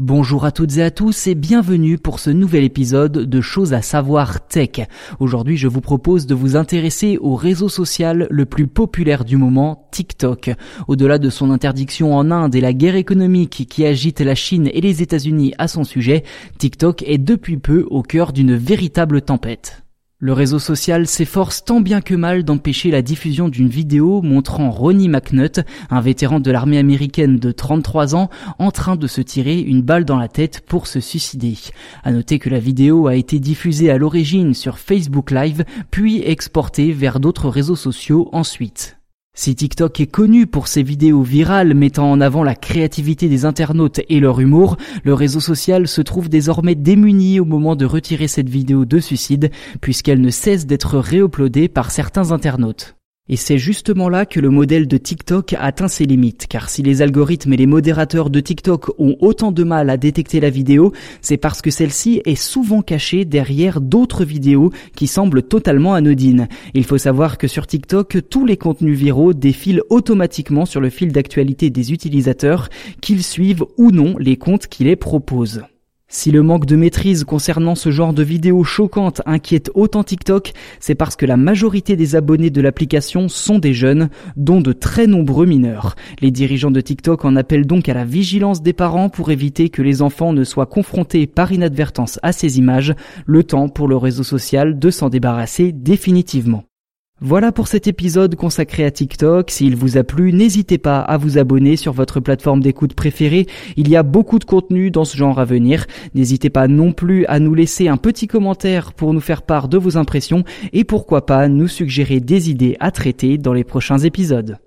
Bonjour à toutes et à tous et bienvenue pour ce nouvel épisode de Choses à savoir tech. Aujourd'hui, je vous propose de vous intéresser au réseau social le plus populaire du moment, TikTok. Au-delà de son interdiction en Inde et la guerre économique qui agite la Chine et les États-Unis à son sujet, TikTok est depuis peu au cœur d'une véritable tempête. Le réseau social s'efforce tant bien que mal d'empêcher la diffusion d'une vidéo montrant Ronnie McNutt, un vétéran de l'armée américaine de 33 ans, en train de se tirer une balle dans la tête pour se suicider. À noter que la vidéo a été diffusée à l'origine sur Facebook Live, puis exportée vers d'autres réseaux sociaux ensuite. Si TikTok est connu pour ses vidéos virales mettant en avant la créativité des internautes et leur humour, le réseau social se trouve désormais démuni au moment de retirer cette vidéo de suicide puisqu'elle ne cesse d'être réuploadée par certains internautes. Et c'est justement là que le modèle de TikTok atteint ses limites, car si les algorithmes et les modérateurs de TikTok ont autant de mal à détecter la vidéo, c'est parce que celle-ci est souvent cachée derrière d'autres vidéos qui semblent totalement anodines. Il faut savoir que sur TikTok, tous les contenus viraux défilent automatiquement sur le fil d'actualité des utilisateurs, qu'ils suivent ou non les comptes qui les proposent. Si le manque de maîtrise concernant ce genre de vidéos choquantes inquiète autant TikTok, c'est parce que la majorité des abonnés de l'application sont des jeunes, dont de très nombreux mineurs. Les dirigeants de TikTok en appellent donc à la vigilance des parents pour éviter que les enfants ne soient confrontés par inadvertance à ces images, le temps pour le réseau social de s'en débarrasser définitivement. Voilà pour cet épisode consacré à TikTok. S'il vous a plu, n'hésitez pas à vous abonner sur votre plateforme d'écoute préférée. Il y a beaucoup de contenu dans ce genre à venir. N'hésitez pas non plus à nous laisser un petit commentaire pour nous faire part de vos impressions et pourquoi pas nous suggérer des idées à traiter dans les prochains épisodes.